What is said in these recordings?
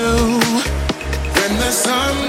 when the sun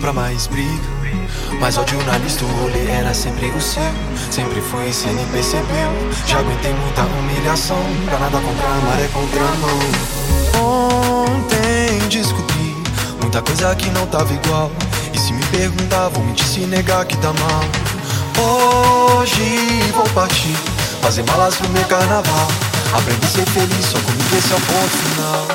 pra mais briga. Mas ódio na lista, o rolê era sempre o seu. Sempre foi e cê nem percebeu. Já aguentei muita humilhação. Pra nada contra a maré contra a mão. Ontem descobri muita coisa que não tava igual. E se me perguntar, vou mentir se negar que tá mal. Hoje vou partir, fazer malas pro meu carnaval. Aprendi a ser feliz, só comigo esse é o ponto final.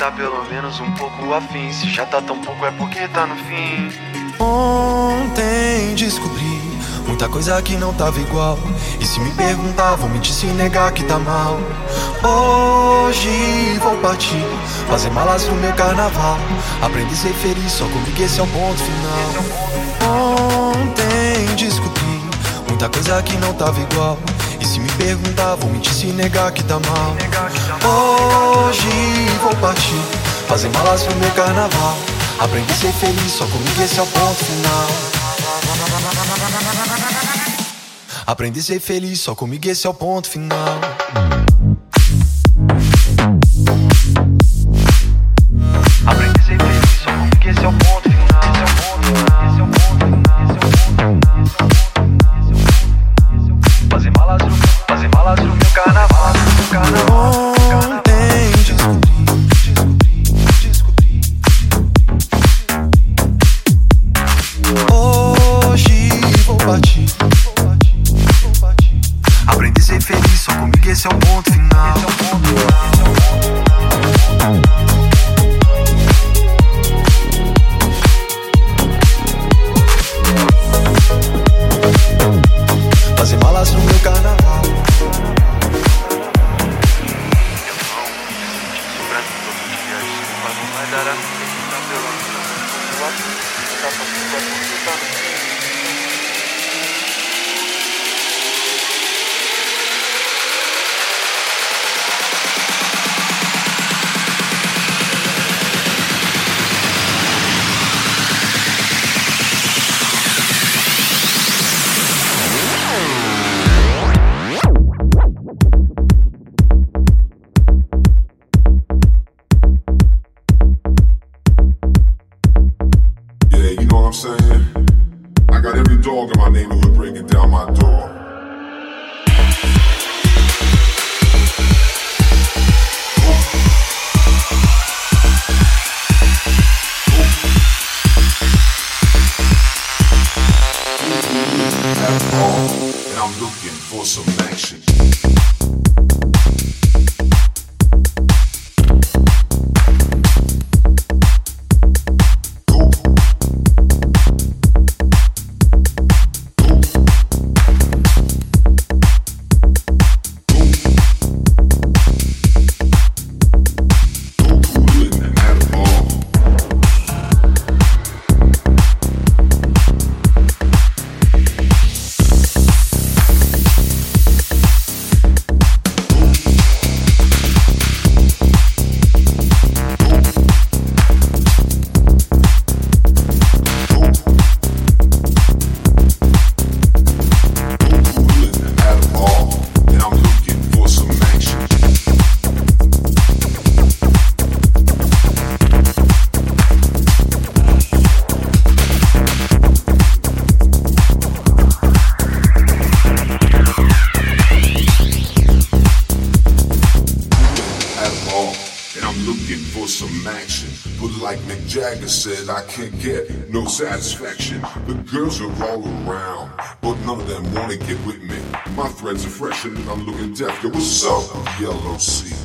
Tá pelo menos um pouco afim. Se já tá tão pouco é porque tá no fim. Ontem descobri muita coisa que não tava igual. E se me perguntar, vou mentir se negar que tá mal. Hoje vou partir, fazer malas pro meu carnaval. Aprendi a ser feliz, só comigo esse é o ponto final. Ontem descobri muita coisa que não tava igual. E se me perguntar, vou mentir se negar que tá mal. Hoje vou partir, fazer malas pro meu carnaval. Aprendi a ser feliz, só comigo esse é o ponto final. Aprendi a ser feliz, só comigo esse é o ponto final. so won't My are fresh and I'm looking deaf. Yo, what's up, Yellow Sea?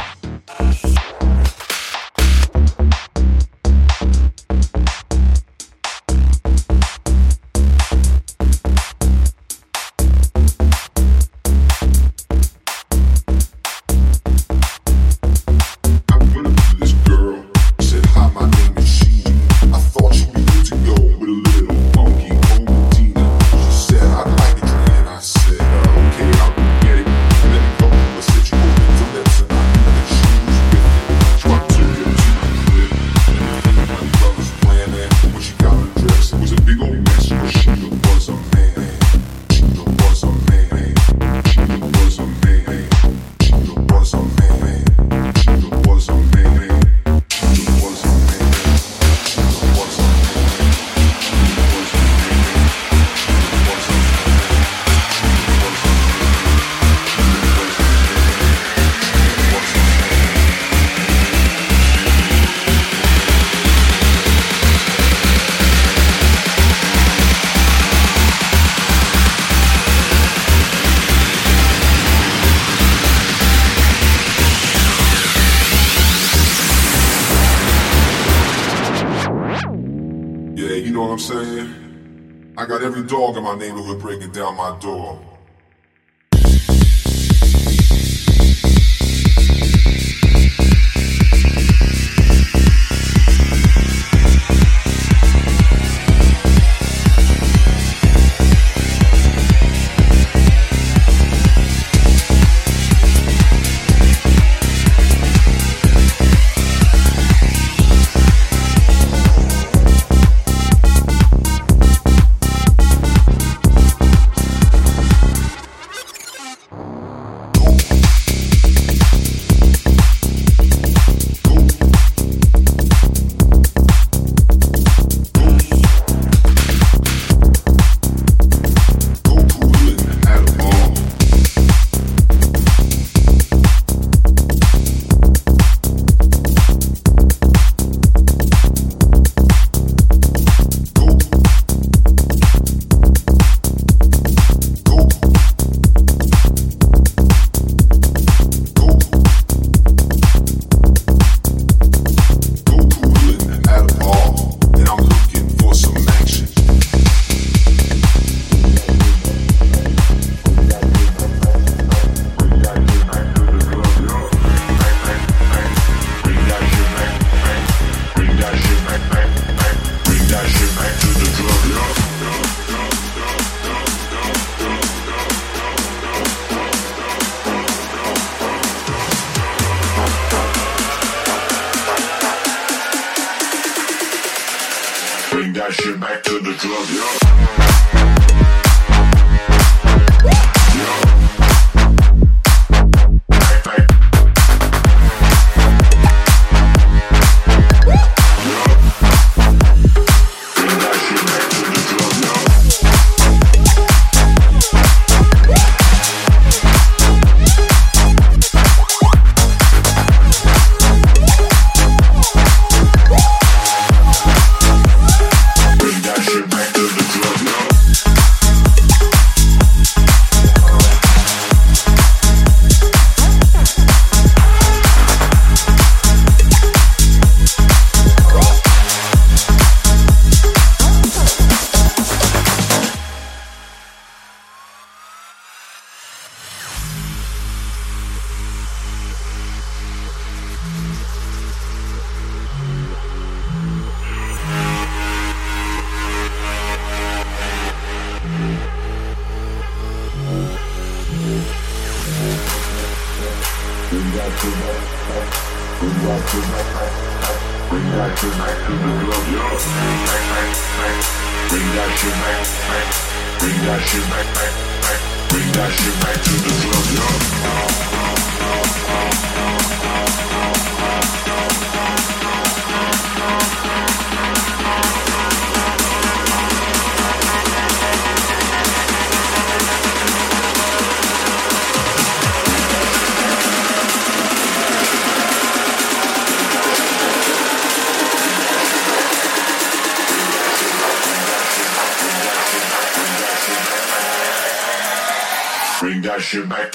Neighborhood breaking down my door.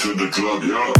to the club, yeah.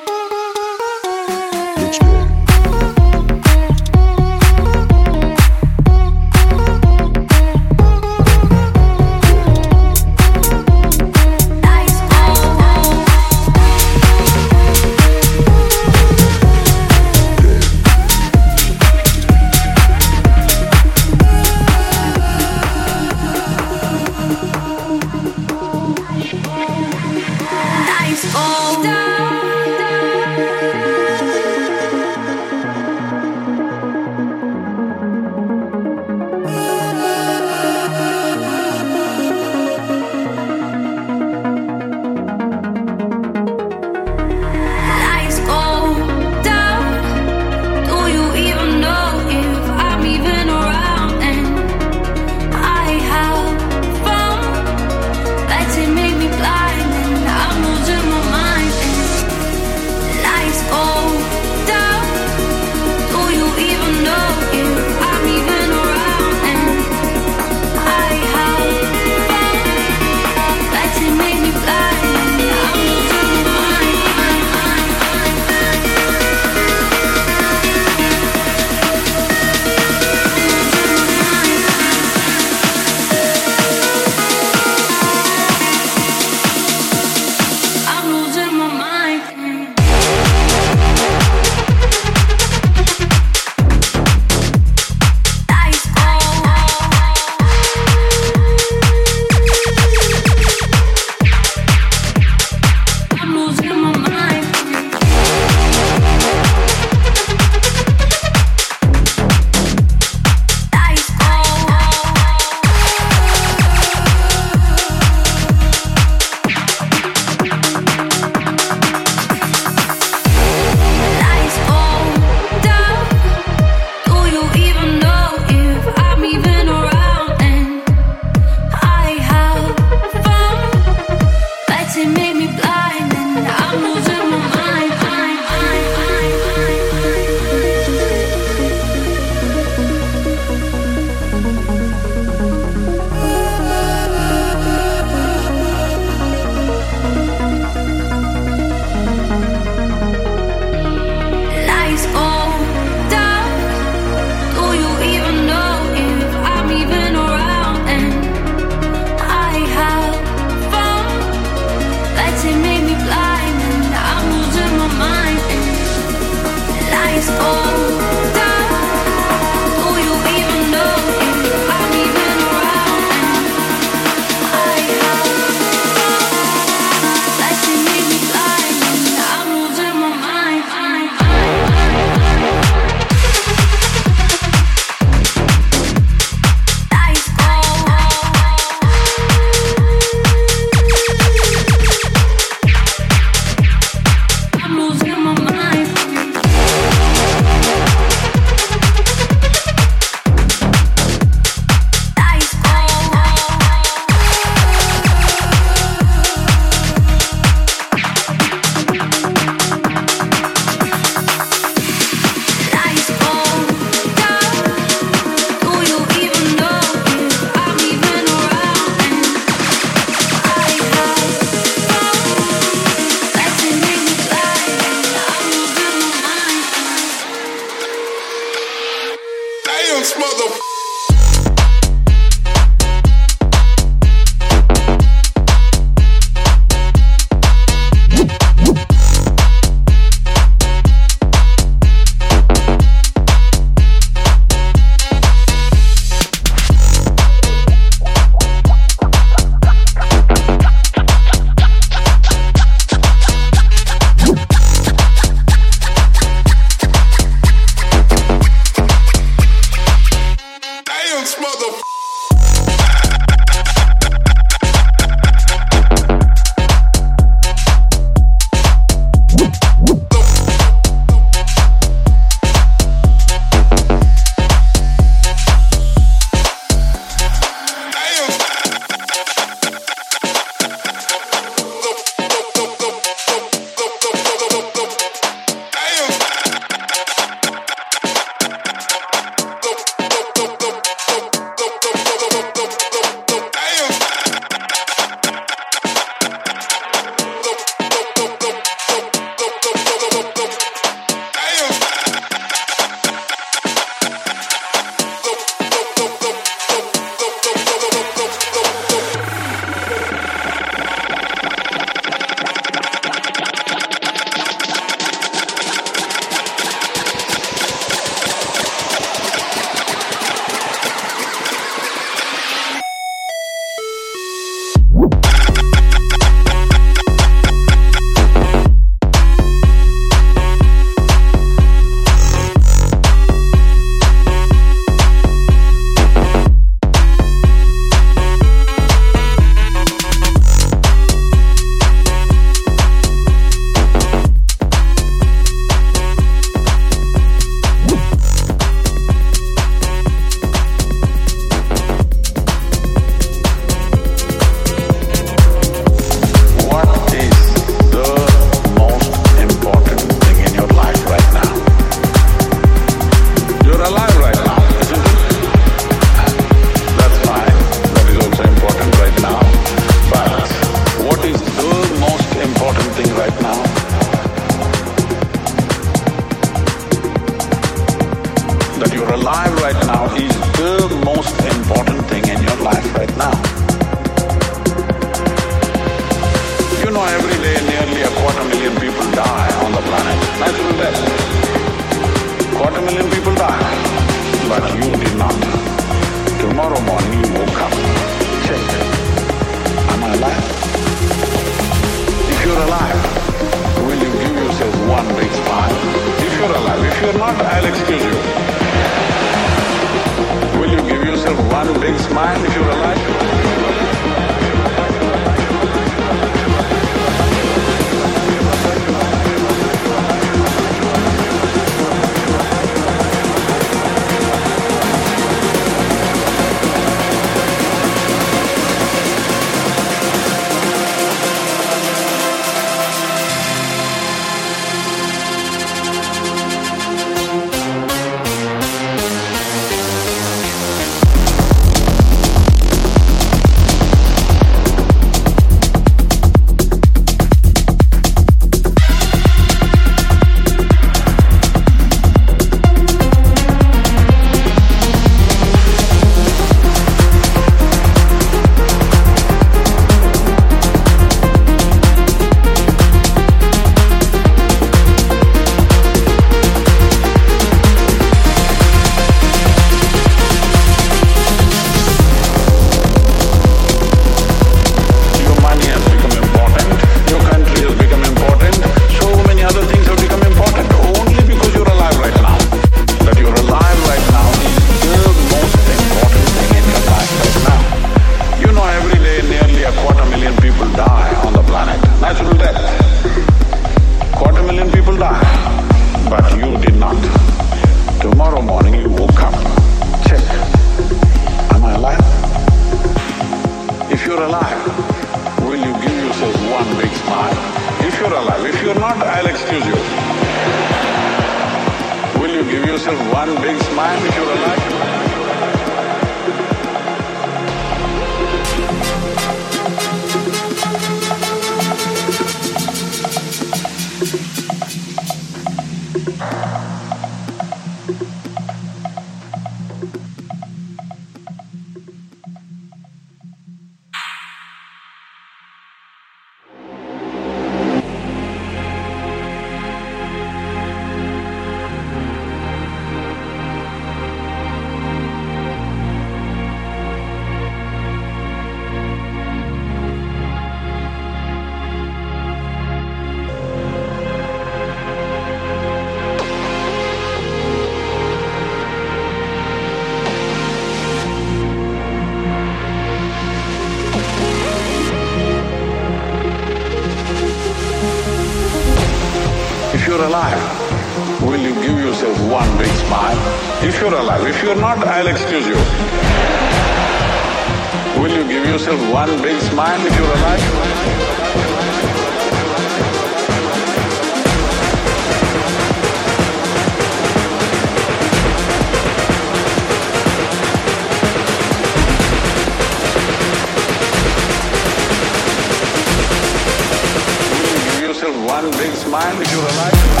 One big smile if you're alive.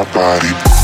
my body.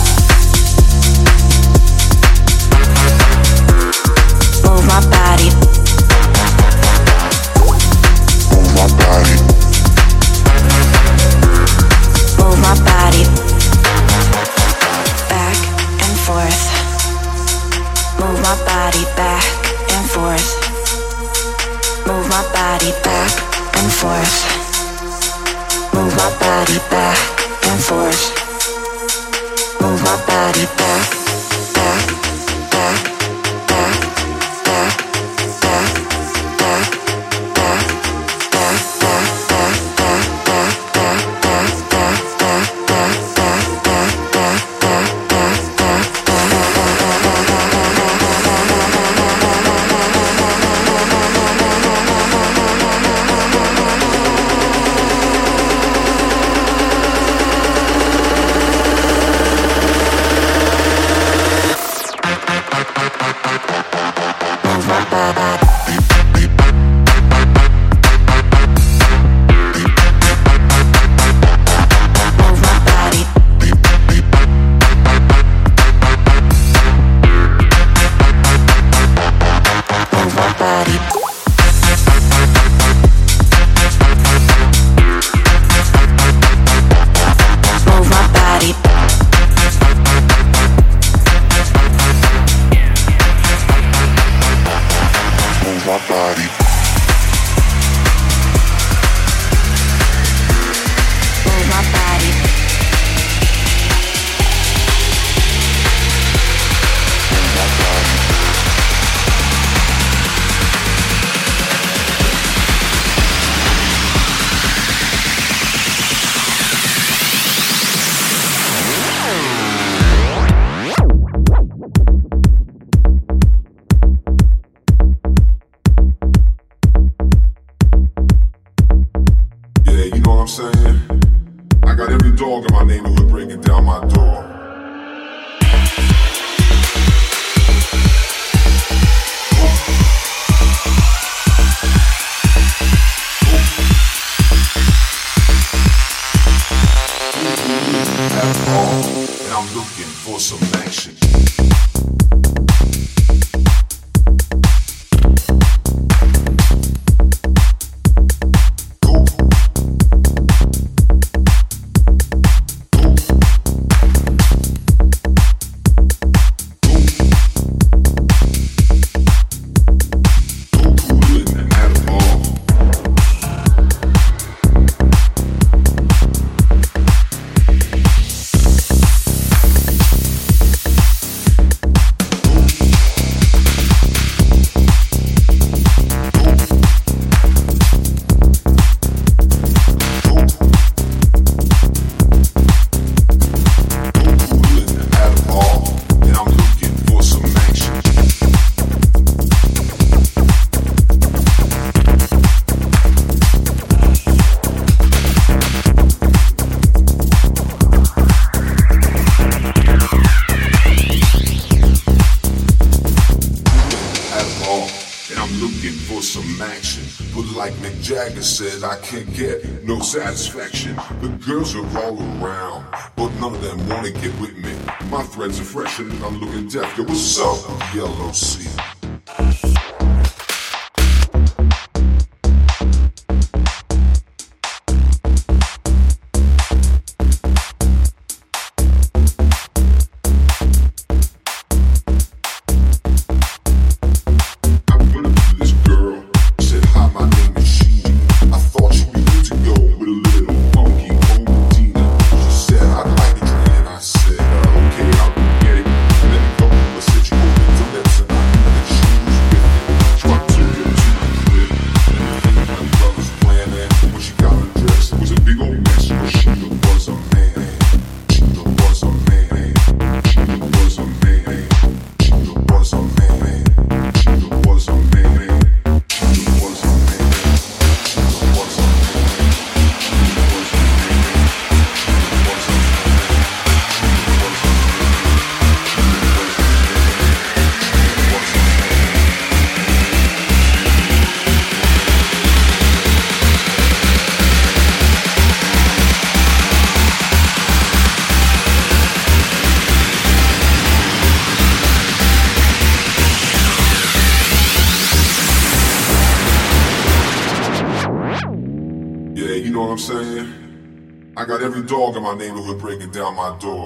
Neighborhood breaking down my door.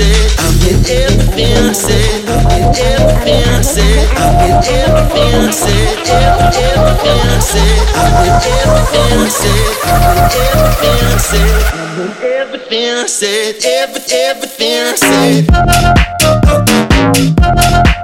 said, I'm getting everything I said, I'm everything I said, I'm getting everything I said, every, everything I said, I'm getting everything I said, I'm getting everything I said, I'm getting everything I said, every, everything I said.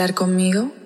Bailar conmigo?